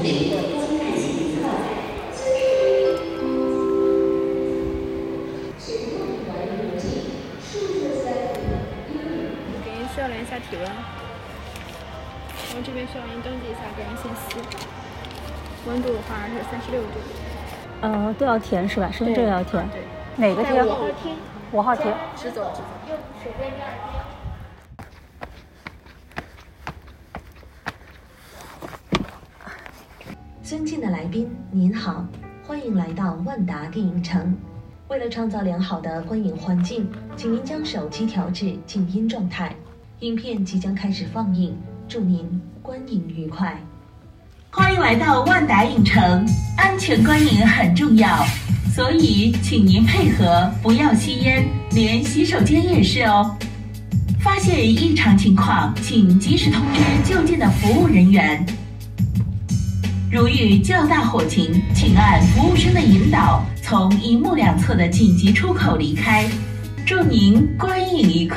您观看行客。给您需要量一下体温，我们这边需要您登记一下个人信息。温度的话是三十六度。呃，都要填是吧？身份证也要填。对。哪个填？五号填。五号填。直走，直走。手边第二尊敬的来宾，您好，欢迎来到万达电影城。为了创造良好的观影环境，请您将手机调至静音状态。影片即将开始放映，祝您观影愉快。欢迎来到万达影城，安全观影很重要，所以请您配合，不要吸烟，连洗手间也是哦。发现异常情况，请及时通知就近的服务人员。如遇较大火情，请按服务生的引导，从一目两侧的紧急出口离开。祝您观影愉快。